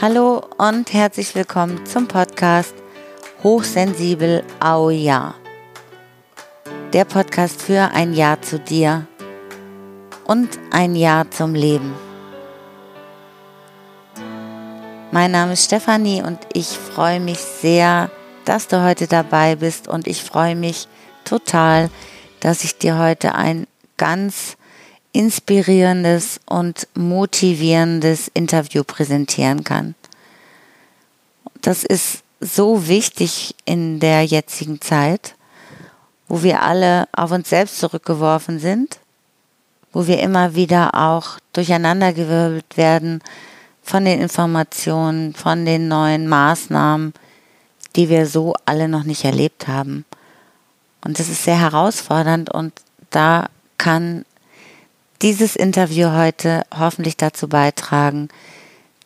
Hallo und herzlich willkommen zum Podcast Hochsensibel Au Ja. Der Podcast für ein Ja zu dir und ein Ja zum Leben. Mein Name ist Stefanie und ich freue mich sehr, dass du heute dabei bist und ich freue mich total, dass ich dir heute ein ganz inspirierendes und motivierendes Interview präsentieren kann. Das ist so wichtig in der jetzigen Zeit, wo wir alle auf uns selbst zurückgeworfen sind, wo wir immer wieder auch durcheinandergewirbelt werden von den Informationen, von den neuen Maßnahmen, die wir so alle noch nicht erlebt haben. Und das ist sehr herausfordernd und da kann dieses Interview heute hoffentlich dazu beitragen,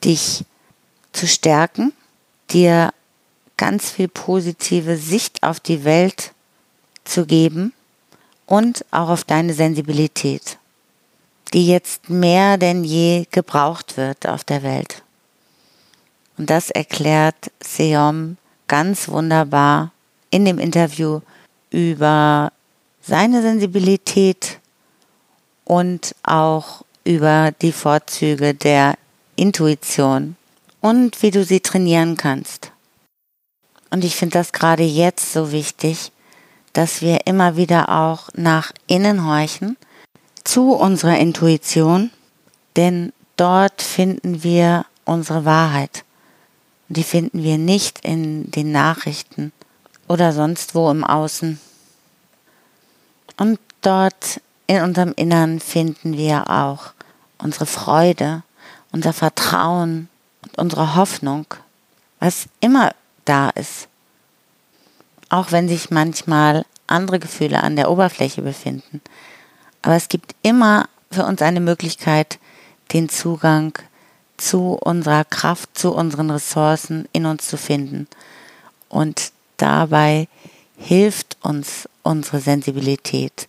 dich zu stärken, dir ganz viel positive Sicht auf die Welt zu geben und auch auf deine Sensibilität, die jetzt mehr denn je gebraucht wird auf der Welt. Und das erklärt Seom ganz wunderbar in dem Interview über seine Sensibilität und auch über die Vorzüge der Intuition und wie du sie trainieren kannst. Und ich finde das gerade jetzt so wichtig, dass wir immer wieder auch nach innen horchen zu unserer Intuition, denn dort finden wir unsere Wahrheit. Die finden wir nicht in den Nachrichten oder sonst wo im Außen. Und dort in unserem Innern finden wir auch unsere Freude, unser Vertrauen und unsere Hoffnung, was immer da ist. Auch wenn sich manchmal andere Gefühle an der Oberfläche befinden. Aber es gibt immer für uns eine Möglichkeit, den Zugang zu unserer Kraft, zu unseren Ressourcen in uns zu finden. Und dabei hilft uns unsere Sensibilität.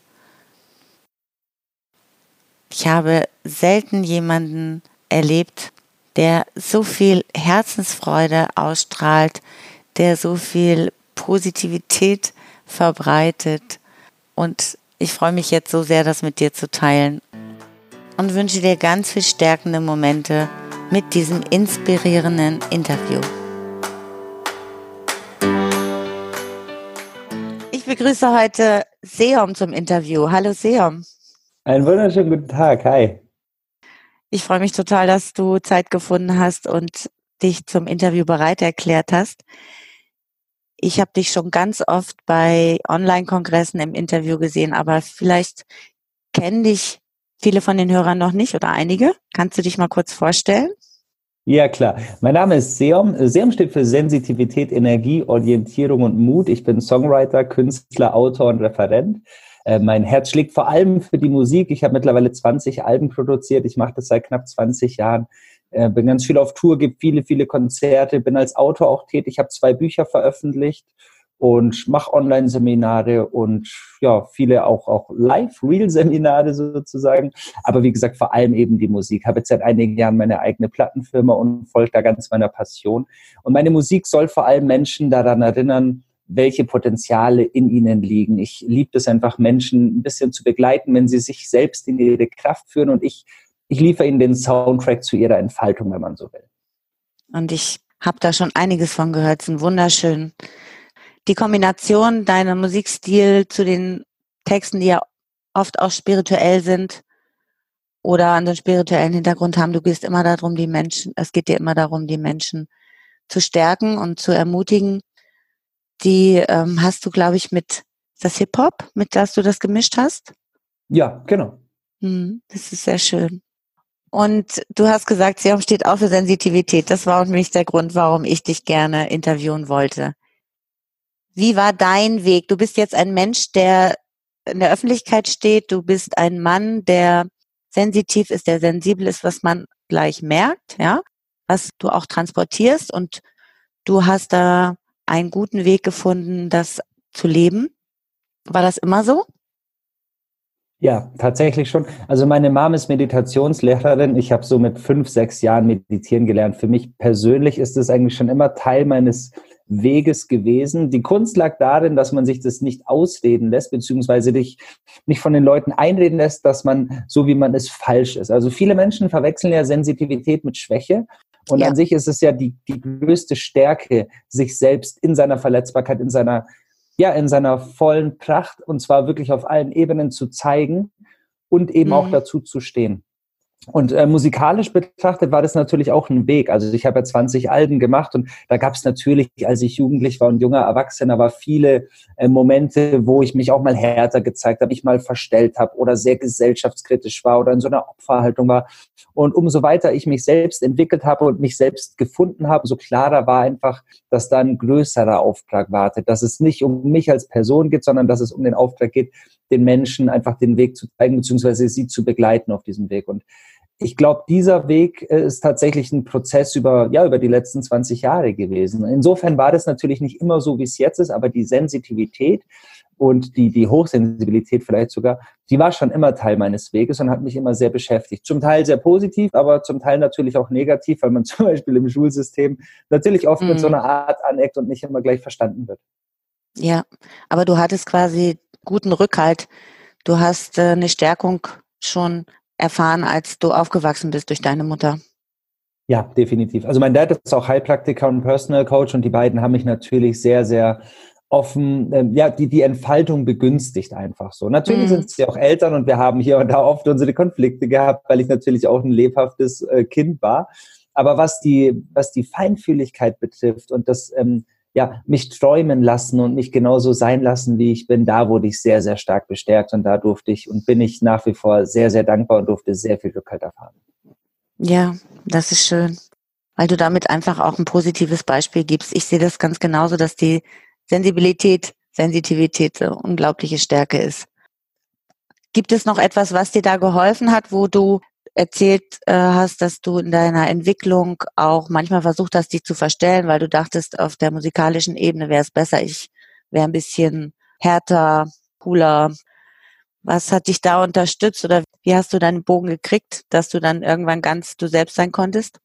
Ich habe selten jemanden erlebt, der so viel Herzensfreude ausstrahlt, der so viel Positivität verbreitet. Und ich freue mich jetzt so sehr, das mit dir zu teilen. Und wünsche dir ganz viel stärkende Momente mit diesem inspirierenden Interview. Ich begrüße heute Seom zum Interview. Hallo Seom. Einen wunderschönen guten Tag. Hi. Ich freue mich total, dass du Zeit gefunden hast und dich zum Interview bereit erklärt hast. Ich habe dich schon ganz oft bei Online-Kongressen im Interview gesehen, aber vielleicht kennen dich viele von den Hörern noch nicht oder einige. Kannst du dich mal kurz vorstellen? Ja, klar. Mein Name ist Seom. Seom steht für Sensitivität, Energie, Orientierung und Mut. Ich bin Songwriter, Künstler, Autor und Referent. Äh, mein Herz schlägt vor allem für die Musik. Ich habe mittlerweile 20 Alben produziert. Ich mache das seit knapp 20 Jahren. Äh, bin ganz viel auf Tour, gebe viele, viele Konzerte, bin als Autor auch tätig, habe zwei Bücher veröffentlicht und mache Online-Seminare und ja, viele auch, auch Live-Real-Seminare sozusagen. Aber wie gesagt, vor allem eben die Musik. Habe jetzt seit einigen Jahren meine eigene Plattenfirma und folge da ganz meiner Passion. Und meine Musik soll vor allem Menschen daran erinnern, welche Potenziale in ihnen liegen. Ich liebe es einfach, Menschen ein bisschen zu begleiten, wenn sie sich selbst in ihre Kraft führen und ich, ich liefere ihnen den Soundtrack zu ihrer Entfaltung, wenn man so will. Und ich habe da schon einiges von gehört, es ist wunderschön. Die Kombination deiner Musikstil zu den Texten, die ja oft auch spirituell sind oder einen spirituellen Hintergrund haben, du gehst immer darum, die Menschen, es geht dir immer darum, die Menschen zu stärken und zu ermutigen die ähm, hast du, glaube ich, mit das Hip-Hop, mit das du das gemischt hast? Ja, genau. Hm, das ist sehr schön. Und du hast gesagt, Serum steht auch für Sensitivität. Das war nämlich der Grund, warum ich dich gerne interviewen wollte. Wie war dein Weg? Du bist jetzt ein Mensch, der in der Öffentlichkeit steht. Du bist ein Mann, der sensitiv ist, der sensibel ist, was man gleich merkt, ja, was du auch transportierst. Und du hast da einen guten Weg gefunden, das zu leben. War das immer so? Ja, tatsächlich schon. Also meine Mom ist Meditationslehrerin. Ich habe so mit fünf, sechs Jahren meditieren gelernt. Für mich persönlich ist es eigentlich schon immer Teil meines Weges gewesen. Die Kunst lag darin, dass man sich das nicht ausreden lässt, beziehungsweise dich nicht von den Leuten einreden lässt, dass man so wie man ist falsch ist. Also viele Menschen verwechseln ja Sensitivität mit Schwäche. Und ja. an sich ist es ja die, die größte Stärke, sich selbst in seiner Verletzbarkeit, in seiner ja, in seiner vollen Pracht und zwar wirklich auf allen Ebenen zu zeigen und eben mhm. auch dazu zu stehen. Und äh, musikalisch betrachtet war das natürlich auch ein Weg. Also ich habe ja 20 Alben gemacht und da gab es natürlich, als ich jugendlich war und junger Erwachsener, war viele äh, Momente, wo ich mich auch mal härter gezeigt habe, ich mal verstellt habe oder sehr gesellschaftskritisch war oder in so einer Opferhaltung war. Und umso weiter ich mich selbst entwickelt habe und mich selbst gefunden habe, so klarer war einfach, dass da ein größerer Auftrag wartet, dass es nicht um mich als Person geht, sondern dass es um den Auftrag geht, den Menschen einfach den Weg zu zeigen, beziehungsweise sie zu begleiten auf diesem Weg. Und ich glaube, dieser Weg äh, ist tatsächlich ein Prozess über, ja, über die letzten 20 Jahre gewesen. Insofern war das natürlich nicht immer so, wie es jetzt ist, aber die Sensitivität und die, die Hochsensibilität vielleicht sogar, die war schon immer Teil meines Weges und hat mich immer sehr beschäftigt. Zum Teil sehr positiv, aber zum Teil natürlich auch negativ, weil man zum Beispiel im Schulsystem natürlich oft mhm. mit so einer Art aneckt und nicht immer gleich verstanden wird. Ja, aber du hattest quasi guten Rückhalt. Du hast äh, eine Stärkung schon erfahren, als du aufgewachsen bist durch deine Mutter. Ja, definitiv. Also mein Dad ist auch Heilpraktiker und Personal Coach und die beiden haben mich natürlich sehr, sehr offen, äh, ja, die, die Entfaltung begünstigt einfach so. Natürlich mhm. sind sie auch Eltern und wir haben hier und da oft unsere Konflikte gehabt, weil ich natürlich auch ein lebhaftes äh, Kind war. Aber was die, was die Feinfühligkeit betrifft und das, ähm, ja, mich träumen lassen und mich genauso sein lassen, wie ich bin, da wurde ich sehr, sehr stark bestärkt und da durfte ich und bin ich nach wie vor sehr, sehr dankbar und durfte sehr viel Rückhalt erfahren. Ja, das ist schön, weil du damit einfach auch ein positives Beispiel gibst. Ich sehe das ganz genauso, dass die Sensibilität, Sensitivität so unglaubliche Stärke ist. Gibt es noch etwas, was dir da geholfen hat, wo du erzählt äh, hast, dass du in deiner Entwicklung auch manchmal versucht hast, dich zu verstellen, weil du dachtest, auf der musikalischen Ebene wäre es besser, ich wäre ein bisschen härter, cooler. Was hat dich da unterstützt oder wie hast du deinen Bogen gekriegt, dass du dann irgendwann ganz du selbst sein konntest?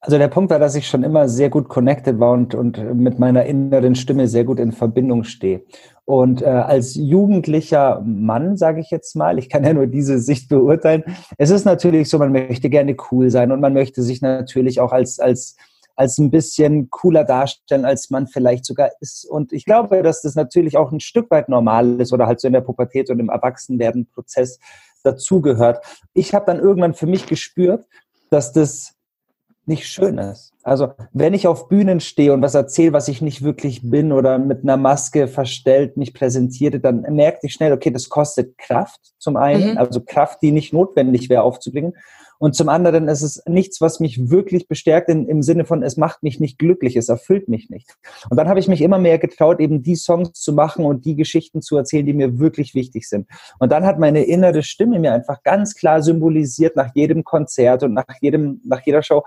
Also der Punkt war, dass ich schon immer sehr gut connected war und, und mit meiner inneren Stimme sehr gut in Verbindung stehe. Und äh, als jugendlicher Mann, sage ich jetzt mal, ich kann ja nur diese Sicht beurteilen, es ist natürlich so, man möchte gerne cool sein und man möchte sich natürlich auch als, als, als ein bisschen cooler darstellen, als man vielleicht sogar ist. Und ich glaube, dass das natürlich auch ein Stück weit normal ist oder halt so in der Pubertät und im Erwachsenwerden-Prozess dazugehört. Ich habe dann irgendwann für mich gespürt, dass das nicht schön ist. Also wenn ich auf Bühnen stehe und was erzähle, was ich nicht wirklich bin oder mit einer Maske verstellt mich präsentiere, dann merke ich schnell, okay, das kostet Kraft zum einen, mhm. also Kraft, die nicht notwendig wäre aufzubringen. Und zum anderen ist es nichts, was mich wirklich bestärkt in, im Sinne von, es macht mich nicht glücklich, es erfüllt mich nicht. Und dann habe ich mich immer mehr getraut, eben die Songs zu machen und die Geschichten zu erzählen, die mir wirklich wichtig sind. Und dann hat meine innere Stimme mir einfach ganz klar symbolisiert nach jedem Konzert und nach jedem, nach jeder Show,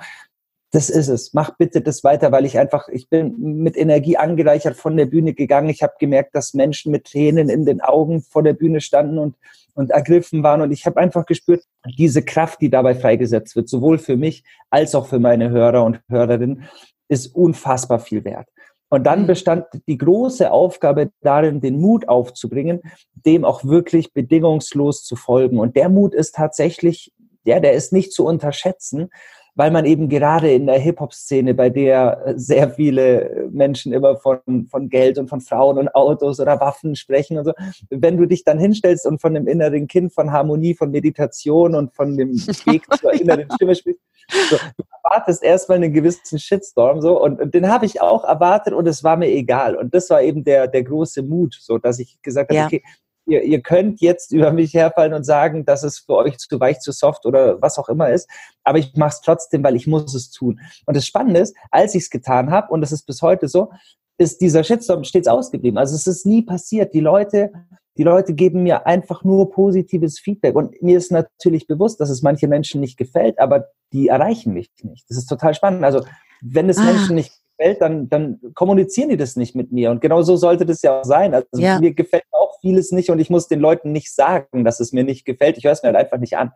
das ist es. Mach bitte das weiter, weil ich einfach, ich bin mit Energie angereichert von der Bühne gegangen. Ich habe gemerkt, dass Menschen mit Tränen in den Augen vor der Bühne standen und, und ergriffen waren. Und ich habe einfach gespürt, diese Kraft, die dabei freigesetzt wird, sowohl für mich als auch für meine Hörer und Hörerinnen, ist unfassbar viel wert. Und dann bestand die große Aufgabe darin, den Mut aufzubringen, dem auch wirklich bedingungslos zu folgen. Und der Mut ist tatsächlich, ja, der ist nicht zu unterschätzen, weil man eben gerade in der Hip-Hop-Szene, bei der sehr viele Menschen immer von, von Geld und von Frauen und Autos oder Waffen sprechen und so, wenn du dich dann hinstellst und von dem inneren Kind, von Harmonie, von Meditation und von dem Weg zur inneren Stimme sprichst, so, du erwartest erstmal einen gewissen Shitstorm so und, und den habe ich auch erwartet und es war mir egal und das war eben der der große Mut so dass ich gesagt habe ja. okay ihr, ihr könnt jetzt über mich herfallen und sagen, dass es für euch zu weich, zu soft oder was auch immer ist, aber ich mache es trotzdem, weil ich muss es tun. Und das Spannende ist, als ich es getan habe, und das ist bis heute so, ist dieser Shitstorm stets ausgeblieben. Also es ist nie passiert. Die Leute, die Leute geben mir einfach nur positives Feedback. Und mir ist natürlich bewusst, dass es manche Menschen nicht gefällt, aber die erreichen mich nicht. Das ist total spannend. Also wenn es ah. Menschen nicht gefällt, dann, dann kommunizieren die das nicht mit mir. Und genau so sollte das ja auch sein. Also ja. mir gefällt auch vieles nicht und ich muss den Leuten nicht sagen, dass es mir nicht gefällt. Ich höre es mir halt einfach nicht an.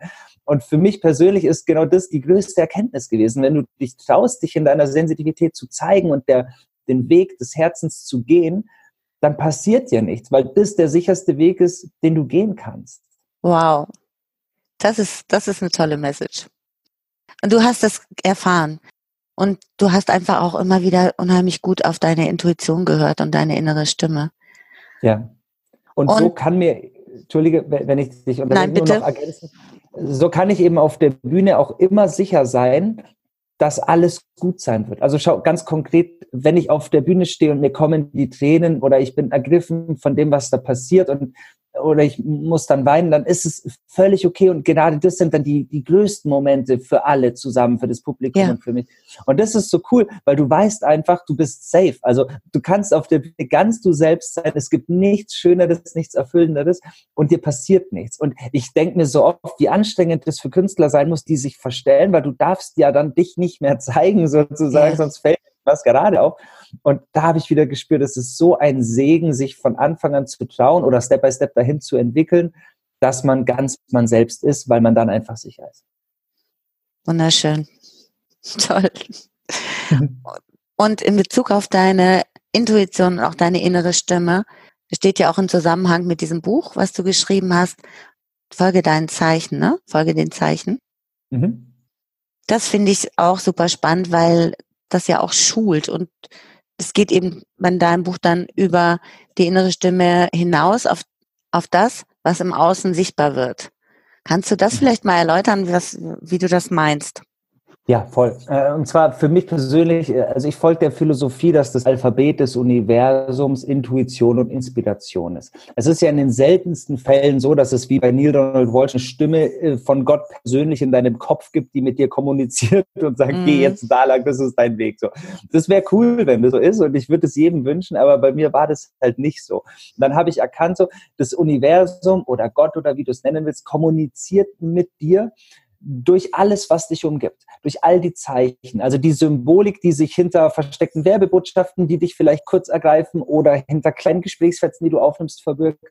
Und für mich persönlich ist genau das die größte Erkenntnis gewesen. Wenn du dich traust, dich in deiner Sensitivität zu zeigen und der, den Weg des Herzens zu gehen, dann passiert ja nichts, weil das der sicherste Weg ist, den du gehen kannst. Wow. Das ist, das ist eine tolle Message. Und du hast das erfahren. Und du hast einfach auch immer wieder unheimlich gut auf deine Intuition gehört und deine innere Stimme. Ja. Und, und so kann mir, entschuldige, wenn ich dich Nein, bitte. noch ergänzen, so kann ich eben auf der Bühne auch immer sicher sein, dass alles gut sein wird. Also schau ganz konkret, wenn ich auf der Bühne stehe und mir kommen die Tränen oder ich bin ergriffen von dem, was da passiert und oder ich muss dann weinen, dann ist es völlig okay. Und gerade das sind dann die, die größten Momente für alle zusammen, für das Publikum ja. und für mich. Und das ist so cool, weil du weißt einfach, du bist safe. Also du kannst auf der Bühne ganz du selbst sein. Es gibt nichts Schöneres, nichts Erfüllenderes und dir passiert nichts. Und ich denke mir so oft, wie anstrengend das für Künstler sein muss, die sich verstellen, weil du darfst ja dann dich nicht mehr zeigen, sozusagen, ja. sonst fällt was gerade auf. Und da habe ich wieder gespürt, es ist so ein Segen, sich von Anfang an zu trauen oder Step by Step dahin zu entwickeln, dass man ganz man selbst ist, weil man dann einfach sicher ist. Wunderschön. Toll. Und in Bezug auf deine Intuition und auch deine innere Stimme, steht ja auch im Zusammenhang mit diesem Buch, was du geschrieben hast, folge deinen Zeichen, ne? Folge den Zeichen. Mhm. Das finde ich auch super spannend, weil das ja auch schult und es geht eben bei deinem Buch dann über die innere Stimme hinaus auf, auf das, was im Außen sichtbar wird. Kannst du das mhm. vielleicht mal erläutern, was, wie du das meinst? Ja, voll. Äh, und zwar für mich persönlich, äh, also ich folge der Philosophie, dass das Alphabet des Universums Intuition und Inspiration ist. Es ist ja in den seltensten Fällen so, dass es wie bei Neil Donald Walsh eine Stimme äh, von Gott persönlich in deinem Kopf gibt, die mit dir kommuniziert und sagt, mm. geh mhm. jetzt da lang, das ist dein Weg. So, das wäre cool, wenn das so ist und ich würde es jedem wünschen, aber bei mir war das halt nicht so. Und dann habe ich erkannt, so das Universum oder Gott oder wie du es nennen willst, kommuniziert mit dir durch alles, was dich umgibt, durch all die Zeichen, also die Symbolik, die sich hinter versteckten Werbebotschaften, die dich vielleicht kurz ergreifen oder hinter kleinen Gesprächsfetzen, die du aufnimmst, verbirgt,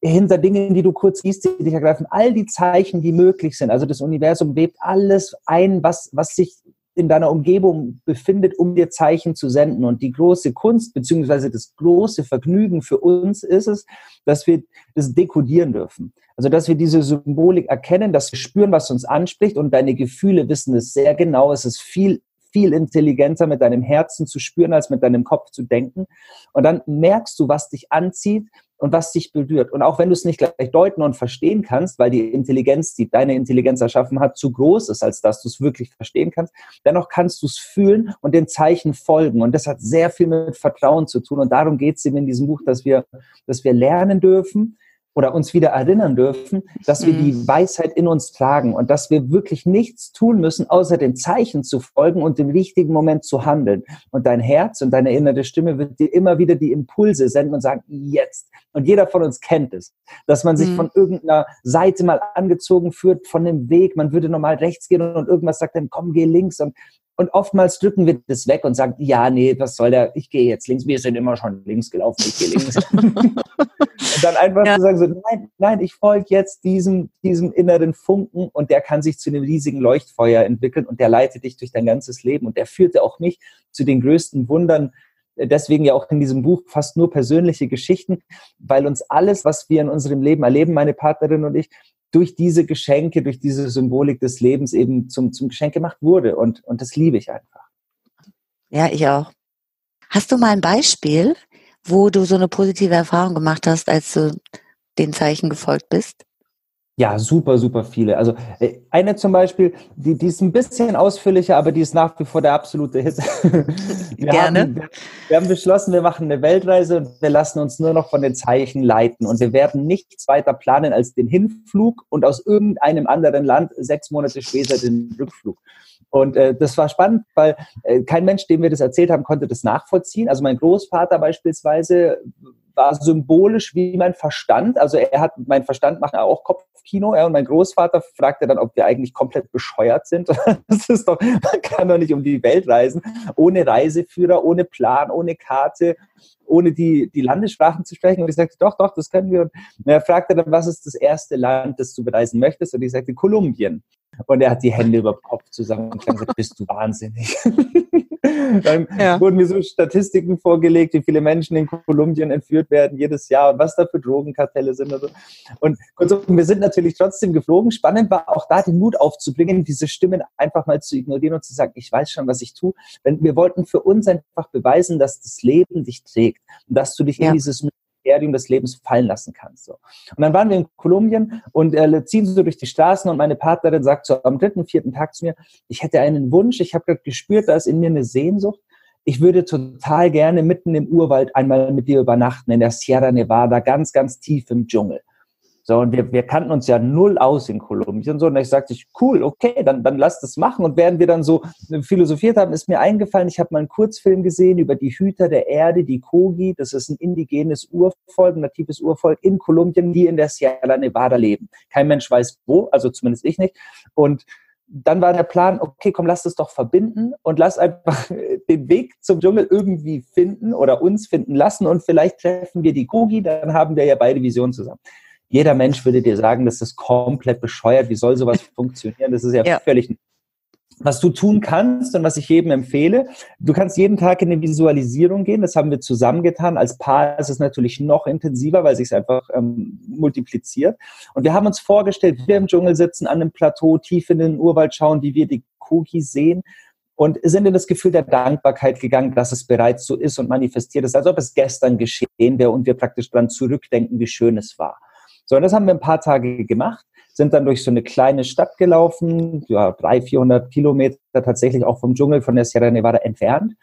hinter Dingen, die du kurz siehst, die dich ergreifen, all die Zeichen, die möglich sind. Also das Universum webt alles ein, was, was sich in deiner Umgebung befindet, um dir Zeichen zu senden. Und die große Kunst beziehungsweise das große Vergnügen für uns ist es, dass wir das dekodieren dürfen. Also, dass wir diese Symbolik erkennen, dass wir spüren, was uns anspricht und deine Gefühle wissen es sehr genau. Es ist viel viel intelligenter mit deinem Herzen zu spüren, als mit deinem Kopf zu denken. Und dann merkst du, was dich anzieht und was dich berührt. Und auch wenn du es nicht gleich deuten und verstehen kannst, weil die Intelligenz, die deine Intelligenz erschaffen hat, zu groß ist, als dass du es wirklich verstehen kannst, dennoch kannst du es fühlen und den Zeichen folgen. Und das hat sehr viel mit Vertrauen zu tun. Und darum geht es eben in diesem Buch, dass wir, dass wir lernen dürfen, oder uns wieder erinnern dürfen, dass wir die mhm. Weisheit in uns tragen und dass wir wirklich nichts tun müssen, außer den Zeichen zu folgen und im richtigen Moment zu handeln. Und dein Herz und deine innere Stimme wird dir immer wieder die Impulse senden und sagen, jetzt. Und jeder von uns kennt es, dass man sich mhm. von irgendeiner Seite mal angezogen führt, von dem Weg, man würde normal rechts gehen und irgendwas sagt dann, komm, geh links und und oftmals drücken wir das weg und sagen, ja, nee, was soll der, ich gehe jetzt links, wir sind immer schon links gelaufen, ich gehe links. und dann einfach ja. zu sagen, so, nein, nein, ich folge jetzt diesem, diesem inneren Funken und der kann sich zu einem riesigen Leuchtfeuer entwickeln und der leitet dich durch dein ganzes Leben und der führte auch mich zu den größten Wundern, deswegen ja auch in diesem Buch fast nur persönliche Geschichten, weil uns alles, was wir in unserem Leben erleben, meine Partnerin und ich, durch diese Geschenke, durch diese Symbolik des Lebens eben zum, zum Geschenk gemacht wurde. Und, und das liebe ich einfach. Ja, ich auch. Hast du mal ein Beispiel, wo du so eine positive Erfahrung gemacht hast, als du den Zeichen gefolgt bist? Ja, super, super viele. Also äh, eine zum Beispiel, die, die ist ein bisschen ausführlicher, aber die ist nach wie vor der absolute Hit. Wir Gerne. Haben, wir, wir haben beschlossen, wir machen eine Weltreise und wir lassen uns nur noch von den Zeichen leiten. Und wir werden nichts weiter planen als den Hinflug und aus irgendeinem anderen Land sechs Monate später den Rückflug. Und äh, das war spannend, weil äh, kein Mensch, dem wir das erzählt haben, konnte das nachvollziehen. Also mein Großvater beispielsweise war symbolisch wie mein Verstand. Also er hat, mein Verstand macht auch Kopfkino. Er und mein Großvater fragte dann, ob wir eigentlich komplett bescheuert sind. Das ist doch, man kann doch nicht um die Welt reisen, ohne Reiseführer, ohne Plan, ohne Karte, ohne die, die Landessprachen zu sprechen. Und ich sagte, doch, doch, das können wir. Und er fragte dann, was ist das erste Land, das du bereisen möchtest? Und ich sagte, Kolumbien. Und er hat die Hände über den Kopf zusammen und gesagt, bist du wahnsinnig. Dann ja. wurden mir so Statistiken vorgelegt, wie viele Menschen in Kolumbien entführt werden jedes Jahr und was da für Drogenkartelle sind. Und, so. und kurzum, wir sind natürlich trotzdem geflogen. Spannend war auch da den Mut aufzubringen, diese Stimmen einfach mal zu ignorieren und zu sagen, ich weiß schon, was ich tue. Denn wir wollten für uns einfach beweisen, dass das Leben dich trägt und dass du dich ja. in dieses Mysterium des Lebens fallen lassen kannst. So. Und dann waren wir in Kolumbien und äh, ziehen so durch die Straßen und meine Partnerin sagt so am dritten, vierten Tag zu mir, ich hätte einen Wunsch, ich habe gerade gespürt, da ist in mir eine Sehnsucht. Ich würde total gerne mitten im Urwald einmal mit dir übernachten, in der Sierra Nevada, ganz, ganz tief im Dschungel. So, und wir, wir kannten uns ja null aus in Kolumbien. So, und ich sagte, cool, okay, dann, dann lass das machen. Und während wir dann so philosophiert haben, ist mir eingefallen, ich habe mal einen Kurzfilm gesehen über die Hüter der Erde, die Kogi. Das ist ein indigenes Urvolk, ein natives Urvolk in Kolumbien, die in der Sierra Nevada leben. Kein Mensch weiß wo, also zumindest ich nicht. Und dann war der Plan, okay, komm, lass das doch verbinden und lass einfach den Weg zum Dschungel irgendwie finden oder uns finden lassen und vielleicht treffen wir die Kogi, dann haben wir ja beide Visionen zusammen. Jeder Mensch würde dir sagen, das ist komplett bescheuert. Wie soll sowas funktionieren? Das ist ja, ja. völlig was du tun kannst und was ich jedem empfehle, du kannst jeden Tag in eine Visualisierung gehen. Das haben wir zusammengetan. Als Paar ist es natürlich noch intensiver, weil sich es einfach ähm, multipliziert. Und wir haben uns vorgestellt, wir im Dschungel sitzen, an einem Plateau, tief in den Urwald schauen, wie wir die Kuki sehen und sind in das Gefühl der Dankbarkeit gegangen, dass es bereits so ist und manifestiert ist, als ob es gestern geschehen wäre und wir praktisch dran zurückdenken, wie schön es war. So, und das haben wir ein paar Tage gemacht, sind dann durch so eine kleine Stadt gelaufen, ja, 300, 400 Kilometer tatsächlich auch vom Dschungel von der Sierra Nevada entfernt.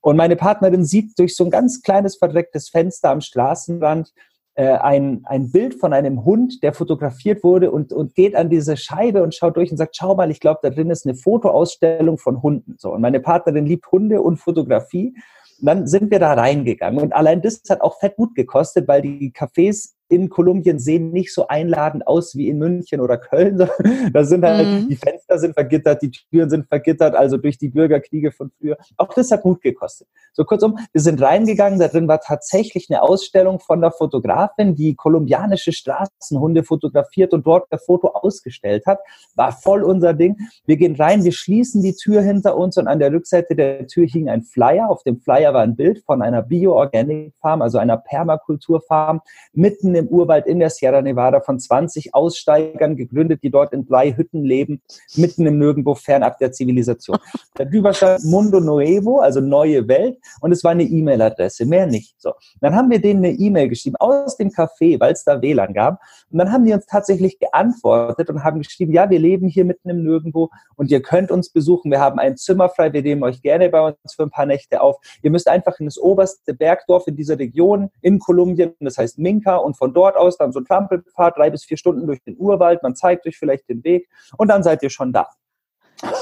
Und meine Partnerin sieht durch so ein ganz kleines verdrecktes Fenster am Straßenrand äh, ein, ein Bild von einem Hund, der fotografiert wurde und, und geht an diese Scheibe und schaut durch und sagt, schau mal, ich glaube, da drin ist eine Fotoausstellung von Hunden. So, und meine Partnerin liebt Hunde und Fotografie. Und dann sind wir da reingegangen. Und allein das hat auch fett gut gekostet, weil die Cafés in Kolumbien sehen nicht so einladend aus wie in München oder Köln. Da sind halt, mhm. die Fenster sind vergittert, die Türen sind vergittert, also durch die Bürgerkriege von früher. Auch das hat Mut gekostet. So kurzum, wir sind reingegangen, da drin war tatsächlich eine Ausstellung von der Fotografin, die kolumbianische Straßenhunde fotografiert und dort der Foto ausgestellt hat. War voll unser Ding. Wir gehen rein, wir schließen die Tür hinter uns und an der Rückseite der Tür hing ein Flyer. Auf dem Flyer war ein Bild von einer Bio-Organic-Farm, also einer Permakulturfarm, mitten im Urwald in der Sierra Nevada von 20 Aussteigern gegründet, die dort in drei Hütten leben, mitten im Nirgendwo, fernab der Zivilisation. Da drüber stand Mundo Nuevo, also neue Welt, und es war eine E-Mail-Adresse, mehr nicht. So. Dann haben wir denen eine E-Mail geschrieben aus dem Café, weil es da WLAN gab. Und dann haben die uns tatsächlich geantwortet und haben geschrieben, ja, wir leben hier mitten im Nirgendwo und ihr könnt uns besuchen. Wir haben ein Zimmer frei, wir nehmen euch gerne bei uns für ein paar Nächte auf. Ihr müsst einfach in das oberste Bergdorf in dieser Region in Kolumbien, das heißt Minka, und von von dort aus dann so ein Trampelpfad, drei bis vier Stunden durch den Urwald, man zeigt euch vielleicht den Weg und dann seid ihr schon da.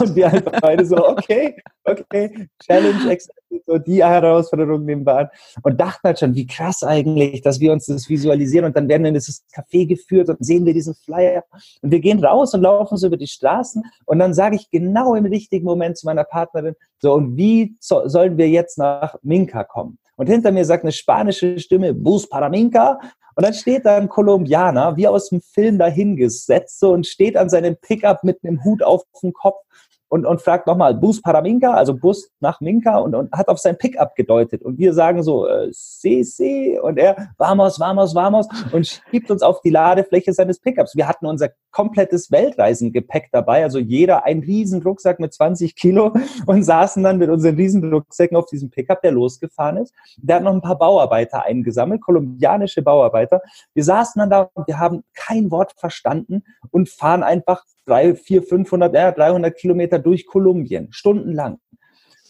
Und wir einfach beide so, okay, okay, Challenge accepted, so die Herausforderung nehmen wir an. Und dachten halt schon, wie krass eigentlich, dass wir uns das visualisieren und dann werden wir in dieses Café geführt und sehen wir diesen Flyer. Und wir gehen raus und laufen so über die Straßen und dann sage ich genau im richtigen Moment zu meiner Partnerin, so, und wie so, sollen wir jetzt nach Minka kommen? Und hinter mir sagt eine spanische Stimme, Bus para Minka. Und dann steht da ein Kolumbianer, wie aus dem Film dahingesetzt, so, und steht an seinem Pickup mit einem Hut auf dem Kopf und, und fragt nochmal Bus para Minka, also Bus nach Minka und, und hat auf sein Pickup gedeutet. Und wir sagen so, äh, si, si. Und er, vamos, vamos, vamos und schiebt uns auf die Ladefläche seines Pickups. Wir hatten unser komplettes Weltreisengepäck dabei, also jeder ein riesen Rucksack mit 20 Kilo und saßen dann mit unseren riesen Rucksäcken auf diesem Pickup, der losgefahren ist. Der hat noch ein paar Bauarbeiter eingesammelt, kolumbianische Bauarbeiter. Wir saßen dann da und wir haben kein Wort verstanden und fahren einfach drei, vier, 500, ja, 300 Kilometer durch Kolumbien, stundenlang.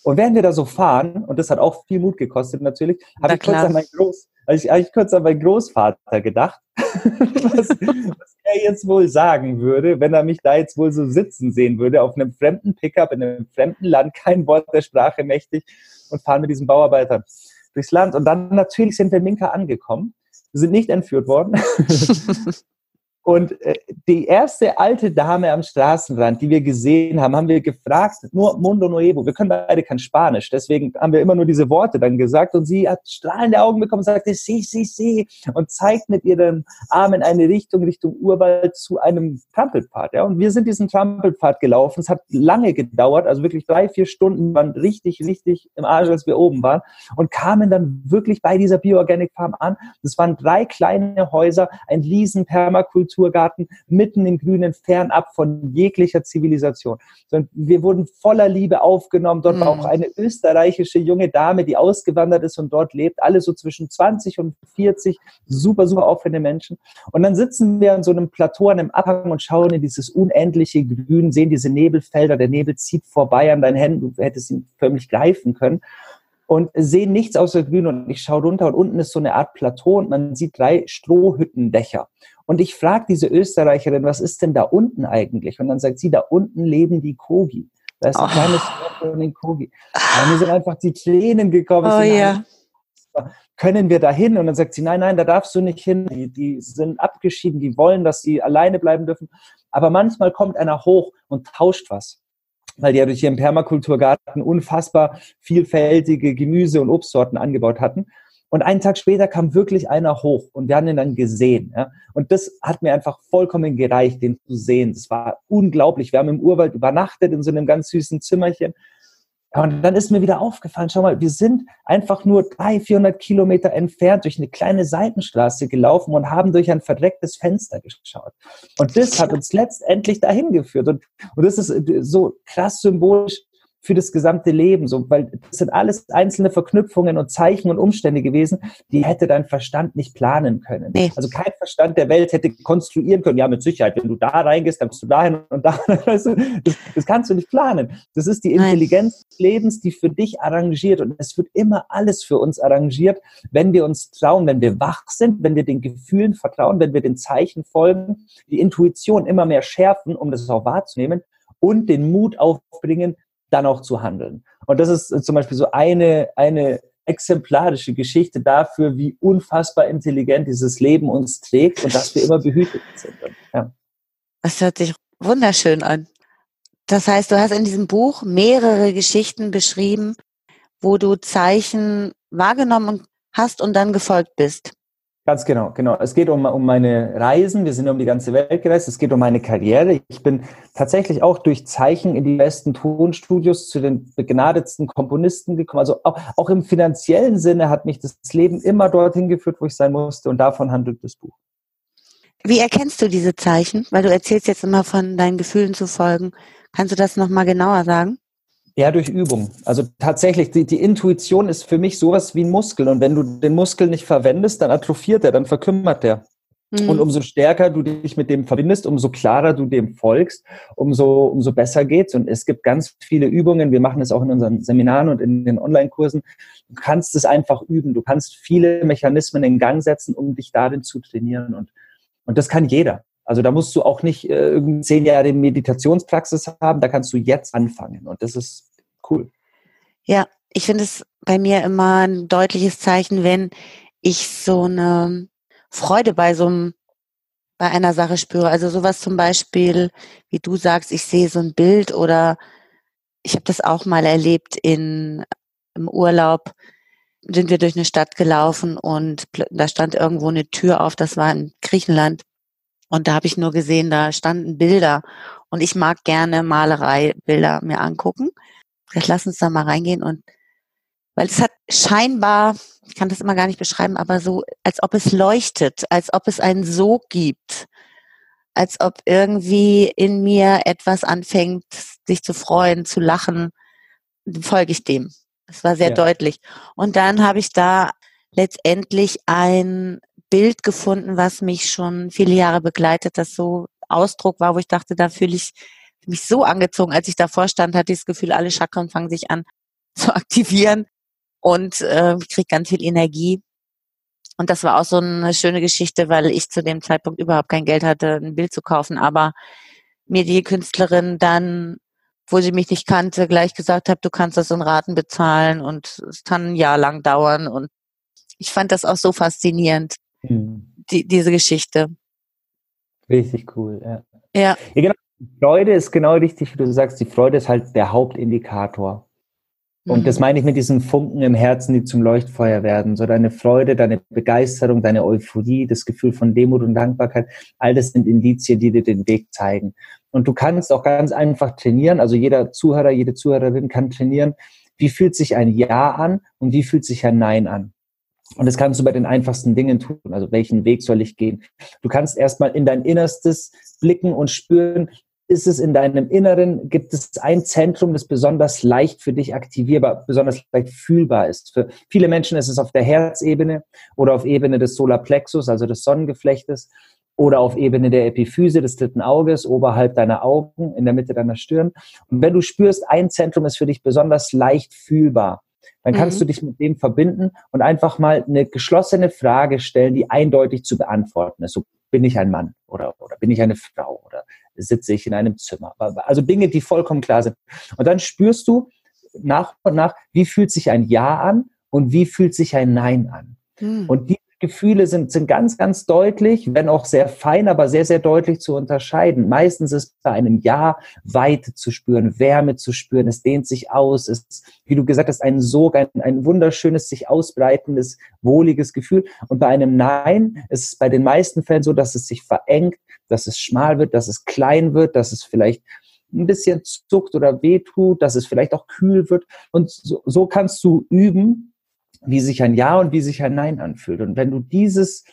Und während wir da so fahren, und das hat auch viel Mut gekostet natürlich, habe ich, kurz an meinen Groß, ich, kurz an meinen Großvater gedacht, was, was er jetzt wohl sagen würde, wenn er mich da jetzt wohl so sitzen sehen würde, auf einem fremden Pickup in einem fremden Land, kein Wort der Sprache mächtig und fahren mit diesen Bauarbeitern durchs Land. Und dann natürlich sind wir in Minka angekommen. Wir sind nicht entführt worden. Und äh, die erste alte Dame am Straßenrand, die wir gesehen haben, haben wir gefragt, nur Mundo Nuevo. Wir können beide kein Spanisch, deswegen haben wir immer nur diese Worte dann gesagt. Und sie hat strahlende Augen bekommen und sagte, sie, sie, sie. Und zeigt mit ihrem Arm in eine Richtung, Richtung Urwald zu einem Trampelpfad. Ja? Und wir sind diesen Trampelpfad gelaufen. Es hat lange gedauert, also wirklich drei, vier Stunden, waren richtig, richtig im Arsch, als wir oben waren. Und kamen dann wirklich bei dieser Bioorganic Farm an. Das waren drei kleine Häuser, ein riesen Permakultur Naturgarten mitten im Grünen, fernab von jeglicher Zivilisation. Wir wurden voller Liebe aufgenommen. Dort mhm. war auch eine österreichische junge Dame, die ausgewandert ist und dort lebt. Alle so zwischen 20 und 40. Super, super offene Menschen. Und dann sitzen wir an so einem Plateau, an einem Abhang und schauen in dieses unendliche Grün, sehen diese Nebelfelder. Der Nebel zieht vorbei an deinen Händen. Du hättest ihn förmlich greifen können und sehen nichts außer Grün und ich schaue runter und unten ist so eine Art Plateau und man sieht drei Strohhüttendächer. Und ich frage diese Österreicherin, was ist denn da unten eigentlich? Und dann sagt sie, da unten leben die Kogi. Da ist ein oh. kleines Dorf von den Kogi. Und mir sind einfach die Tränen gekommen. Oh, ja. Können wir da hin? Und dann sagt sie, nein, nein, da darfst du nicht hin. Die, die sind abgeschieden, die wollen, dass sie alleine bleiben dürfen. Aber manchmal kommt einer hoch und tauscht was weil die ja durch ihren Permakulturgarten unfassbar vielfältige Gemüse- und Obstsorten angebaut hatten. Und einen Tag später kam wirklich einer hoch und wir haben ihn dann gesehen. Ja? Und das hat mir einfach vollkommen gereicht, den zu sehen. Das war unglaublich. Wir haben im Urwald übernachtet in so einem ganz süßen Zimmerchen. Und dann ist mir wieder aufgefallen, schau mal, wir sind einfach nur 300, 400 Kilometer entfernt durch eine kleine Seitenstraße gelaufen und haben durch ein verdrecktes Fenster geschaut. Und das hat uns letztendlich dahin geführt. Und, und das ist so krass symbolisch für das gesamte Leben, so, weil das sind alles einzelne Verknüpfungen und Zeichen und Umstände gewesen, die hätte dein Verstand nicht planen können. Nee. Also kein Verstand der Welt hätte konstruieren können, ja, mit Sicherheit, wenn du da reingehst, dann bist du dahin und da, weißt du, das, das kannst du nicht planen. Das ist die Intelligenz des Lebens, die für dich arrangiert und es wird immer alles für uns arrangiert, wenn wir uns trauen, wenn wir wach sind, wenn wir den Gefühlen vertrauen, wenn wir den Zeichen folgen, die Intuition immer mehr schärfen, um das auch wahrzunehmen und den Mut aufbringen, dann auch zu handeln. Und das ist zum Beispiel so eine, eine exemplarische Geschichte dafür, wie unfassbar intelligent dieses Leben uns trägt und dass wir immer behütet sind. Ja. Das hört sich wunderschön an. Das heißt, du hast in diesem Buch mehrere Geschichten beschrieben, wo du Zeichen wahrgenommen hast und dann gefolgt bist. Ganz genau, genau. Es geht um, um meine Reisen. Wir sind um die ganze Welt gereist. Es geht um meine Karriere. Ich bin tatsächlich auch durch Zeichen in die besten Tonstudios zu den begnadetsten Komponisten gekommen. Also auch, auch im finanziellen Sinne hat mich das Leben immer dorthin geführt, wo ich sein musste. Und davon handelt das Buch. Wie erkennst du diese Zeichen? Weil du erzählst jetzt immer von deinen Gefühlen zu folgen. Kannst du das nochmal genauer sagen? Ja, durch Übung. Also tatsächlich, die, die Intuition ist für mich sowas wie ein Muskel. Und wenn du den Muskel nicht verwendest, dann atrophiert er, dann verkümmert der. Mhm. Und umso stärker du dich mit dem verbindest, umso klarer du dem folgst, umso, umso besser geht's. Und es gibt ganz viele Übungen. Wir machen es auch in unseren Seminaren und in den Online-Kursen. Du kannst es einfach üben. Du kannst viele Mechanismen in Gang setzen, um dich darin zu trainieren. Und, und das kann jeder. Also da musst du auch nicht äh, zehn Jahre Meditationspraxis haben, da kannst du jetzt anfangen. Und das ist cool. Ja, ich finde es bei mir immer ein deutliches Zeichen, wenn ich so eine Freude bei so einem, bei einer Sache spüre. Also sowas zum Beispiel, wie du sagst, ich sehe so ein Bild oder ich habe das auch mal erlebt in im Urlaub sind wir durch eine Stadt gelaufen und da stand irgendwo eine Tür auf, das war in Griechenland. Und da habe ich nur gesehen, da standen Bilder. Und ich mag gerne Malerei, Bilder mir angucken. Vielleicht lass uns da mal reingehen und weil es hat scheinbar, ich kann das immer gar nicht beschreiben, aber so, als ob es leuchtet, als ob es einen Sog gibt, als ob irgendwie in mir etwas anfängt, sich zu freuen, zu lachen, folge ich dem. Das war sehr ja. deutlich. Und dann habe ich da letztendlich ein Bild gefunden, was mich schon viele Jahre begleitet, das so Ausdruck war, wo ich dachte, da fühle ich mich so angezogen, als ich davor stand, hatte ich das Gefühl, alle Chakren fangen sich an zu aktivieren und äh, ich kriege ganz viel Energie. Und das war auch so eine schöne Geschichte, weil ich zu dem Zeitpunkt überhaupt kein Geld hatte, ein Bild zu kaufen, aber mir die Künstlerin dann wo sie mich nicht kannte, gleich gesagt habe, du kannst das in Raten bezahlen und es kann ein Jahr lang dauern. Und ich fand das auch so faszinierend, mhm. die, diese Geschichte. Richtig cool, ja. Ja. ja genau. Freude ist genau richtig, wie du sagst, die Freude ist halt der Hauptindikator. Und das mhm. meine ich mit diesen Funken im Herzen, die zum Leuchtfeuer werden. So deine Freude, deine Begeisterung, deine Euphorie, das Gefühl von Demut und Dankbarkeit. All das sind Indizien, die dir den Weg zeigen. Und du kannst auch ganz einfach trainieren. Also jeder Zuhörer, jede Zuhörerin kann trainieren. Wie fühlt sich ein Ja an und wie fühlt sich ein Nein an? Und das kannst du bei den einfachsten Dingen tun. Also welchen Weg soll ich gehen? Du kannst erstmal in dein Innerstes blicken und spüren, ist es in deinem Inneren, gibt es ein Zentrum, das besonders leicht für dich aktivierbar, besonders leicht fühlbar ist. Für viele Menschen ist es auf der Herzebene oder auf Ebene des Solarplexus, also des Sonnengeflechtes, oder auf Ebene der Epiphyse des dritten Auges, oberhalb deiner Augen, in der Mitte deiner Stirn. Und wenn du spürst, ein Zentrum ist für dich besonders leicht fühlbar, dann kannst mhm. du dich mit dem verbinden und einfach mal eine geschlossene Frage stellen, die eindeutig zu beantworten ist. So, bin ich ein Mann oder, oder bin ich eine Frau oder sitze ich in einem Zimmer. Also Dinge, die vollkommen klar sind. Und dann spürst du nach und nach, wie fühlt sich ein Ja an und wie fühlt sich ein Nein an. Hm. Und die Gefühle sind, sind ganz, ganz deutlich, wenn auch sehr fein, aber sehr, sehr deutlich zu unterscheiden. Meistens ist bei einem Ja Weite zu spüren, Wärme zu spüren, es dehnt sich aus, es ist, wie du gesagt hast, ein Sog, ein, ein wunderschönes, sich ausbreitendes, wohliges Gefühl. Und bei einem Nein ist es bei den meisten Fällen so, dass es sich verengt, dass es schmal wird, dass es klein wird, dass es vielleicht ein bisschen zuckt oder wehtut, dass es vielleicht auch kühl wird. Und so, so kannst du üben, wie sich ein Ja und wie sich ein Nein anfühlt. Und wenn du dieses,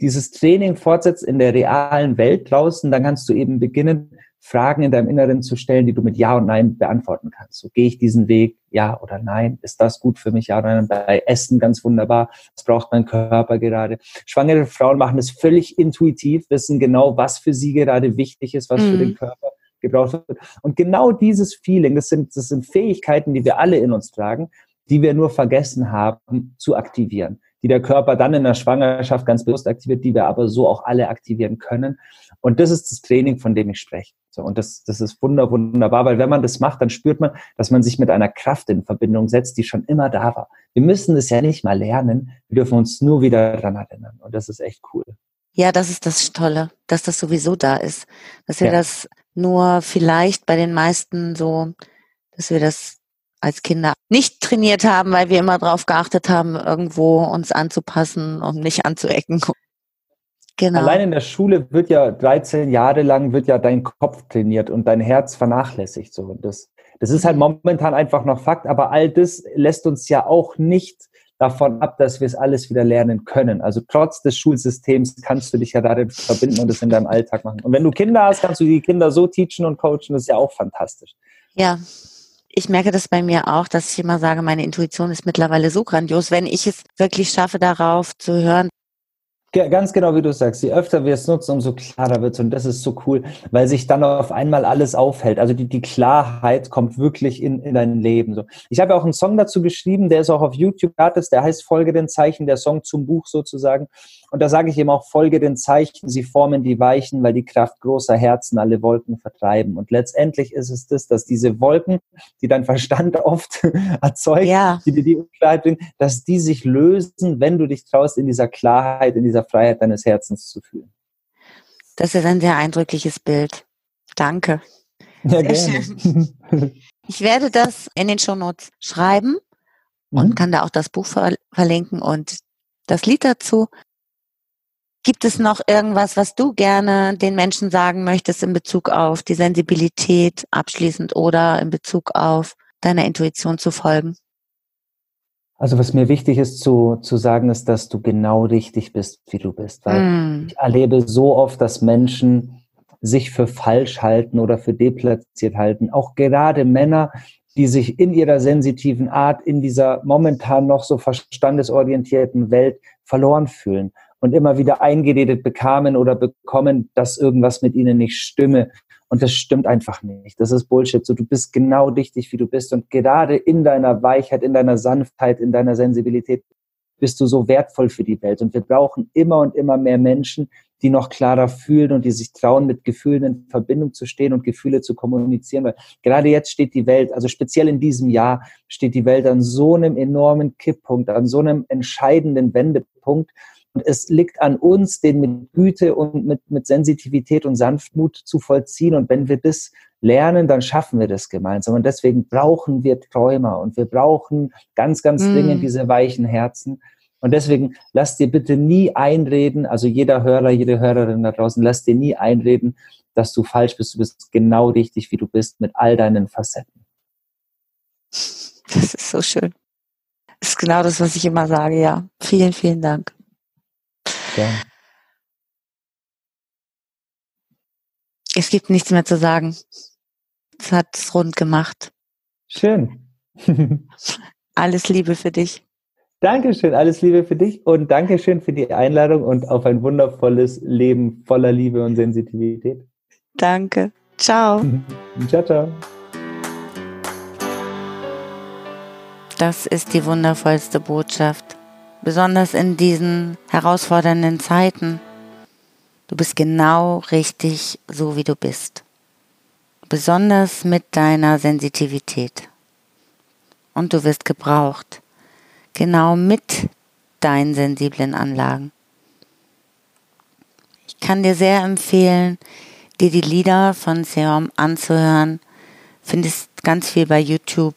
dieses Training fortsetzt in der realen Welt draußen, dann kannst du eben beginnen, Fragen in deinem Inneren zu stellen, die du mit Ja und Nein beantworten kannst. So, gehe ich diesen Weg, ja oder nein? Ist das gut für mich, ja oder nein? Bei Essen ganz wunderbar. Das braucht mein Körper gerade. Schwangere Frauen machen es völlig intuitiv, wissen genau, was für sie gerade wichtig ist, was mhm. für den Körper gebraucht wird. Und genau dieses Feeling, das sind, das sind Fähigkeiten, die wir alle in uns tragen die wir nur vergessen haben zu aktivieren, die der Körper dann in der Schwangerschaft ganz bewusst aktiviert, die wir aber so auch alle aktivieren können. Und das ist das Training, von dem ich spreche. So, und das, das ist wunder, wunderbar, weil wenn man das macht, dann spürt man, dass man sich mit einer Kraft in Verbindung setzt, die schon immer da war. Wir müssen es ja nicht mal lernen, wir dürfen uns nur wieder daran erinnern. Und das ist echt cool. Ja, das ist das Tolle, dass das sowieso da ist. Dass wir ja. das nur vielleicht bei den meisten so, dass wir das als Kinder nicht trainiert haben, weil wir immer darauf geachtet haben, irgendwo uns anzupassen und nicht anzuecken. Genau. Allein in der Schule wird ja 13 Jahre lang wird ja dein Kopf trainiert und dein Herz vernachlässigt. So. Und das, das ist halt momentan einfach noch Fakt, aber all das lässt uns ja auch nicht davon ab, dass wir es alles wieder lernen können. Also trotz des Schulsystems kannst du dich ja darin verbinden und es in deinem Alltag machen. Und wenn du Kinder hast, kannst du die Kinder so teachen und coachen, das ist ja auch fantastisch. Ja, ich merke das bei mir auch, dass ich immer sage, meine Intuition ist mittlerweile so grandios, wenn ich es wirklich schaffe, darauf zu hören, Ganz genau, wie du sagst. Je öfter wir es nutzen, umso klarer wird es. Und das ist so cool, weil sich dann auf einmal alles aufhält. Also die, die Klarheit kommt wirklich in, in dein Leben. So. Ich habe auch einen Song dazu geschrieben, der ist auch auf YouTube gratis, der heißt Folge den Zeichen, der Song zum Buch sozusagen. Und da sage ich eben auch, folge den Zeichen, sie formen die Weichen, weil die Kraft großer Herzen alle Wolken vertreiben. Und letztendlich ist es das, dass diese Wolken, die dein Verstand oft erzeugt, ja. die dir die Unklarheit bringen, dass die sich lösen, wenn du dich traust, in dieser Klarheit, in dieser Freiheit deines Herzens zu fühlen. Das ist ein sehr eindrückliches Bild. Danke. Ja, gerne. Ich werde das in den Shownotes schreiben und mhm. kann da auch das Buch verlinken und das Lied dazu. Gibt es noch irgendwas, was du gerne den Menschen sagen möchtest in Bezug auf die Sensibilität abschließend oder in Bezug auf deiner Intuition zu folgen? Also was mir wichtig ist zu, zu sagen, ist, dass du genau richtig bist, wie du bist. Weil mm. ich erlebe so oft, dass Menschen sich für falsch halten oder für deplatziert halten. Auch gerade Männer, die sich in ihrer sensitiven Art in dieser momentan noch so verstandesorientierten Welt verloren fühlen und immer wieder eingeredet bekamen oder bekommen, dass irgendwas mit ihnen nicht stimme. Und das stimmt einfach nicht. Das ist Bullshit. So, du bist genau richtig, wie du bist. Und gerade in deiner Weichheit, in deiner Sanftheit, in deiner Sensibilität bist du so wertvoll für die Welt. Und wir brauchen immer und immer mehr Menschen, die noch klarer fühlen und die sich trauen, mit Gefühlen in Verbindung zu stehen und Gefühle zu kommunizieren. Weil gerade jetzt steht die Welt, also speziell in diesem Jahr, steht die Welt an so einem enormen Kipppunkt, an so einem entscheidenden Wendepunkt. Und es liegt an uns, den mit Güte und mit, mit Sensitivität und Sanftmut zu vollziehen. Und wenn wir das lernen, dann schaffen wir das gemeinsam. Und deswegen brauchen wir Träumer und wir brauchen ganz, ganz mm. dringend diese weichen Herzen. Und deswegen lass dir bitte nie einreden, also jeder Hörer, jede Hörerin da draußen, lass dir nie einreden, dass du falsch bist. Du bist genau richtig, wie du bist, mit all deinen Facetten. Das ist so schön. Das ist genau das, was ich immer sage, ja. Vielen, vielen Dank. Ja. Es gibt nichts mehr zu sagen. Es hat es rund gemacht. Schön. Alles Liebe für dich. Dankeschön, alles Liebe für dich und Dankeschön für die Einladung und auf ein wundervolles Leben voller Liebe und Sensitivität. Danke. Ciao. ciao, ciao. Das ist die wundervollste Botschaft, besonders in diesen herausfordernden Zeiten. Du bist genau richtig so, wie du bist. Besonders mit deiner Sensitivität. Und du wirst gebraucht genau mit deinen sensiblen Anlagen. Ich kann dir sehr empfehlen, dir die Lieder von Seom anzuhören. Findest ganz viel bei YouTube.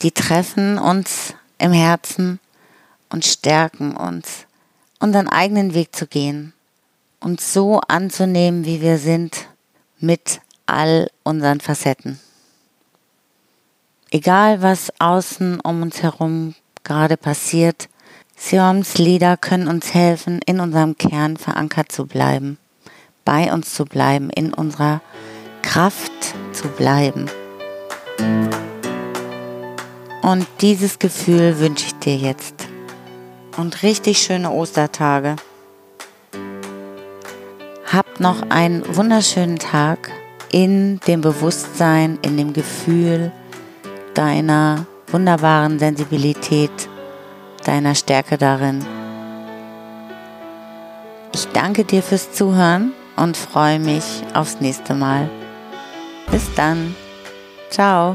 Die treffen uns im Herzen und stärken uns, unseren eigenen Weg zu gehen, uns so anzunehmen, wie wir sind, mit all unseren Facetten. Egal was außen um uns herum gerade passiert, Sioms Lieder können uns helfen, in unserem Kern verankert zu bleiben, bei uns zu bleiben, in unserer Kraft zu bleiben. Und dieses Gefühl wünsche ich dir jetzt. Und richtig schöne Ostertage. Habt noch einen wunderschönen Tag in dem Bewusstsein, in dem Gefühl, deiner wunderbaren Sensibilität, deiner Stärke darin. Ich danke dir fürs Zuhören und freue mich aufs nächste Mal. Bis dann. Ciao.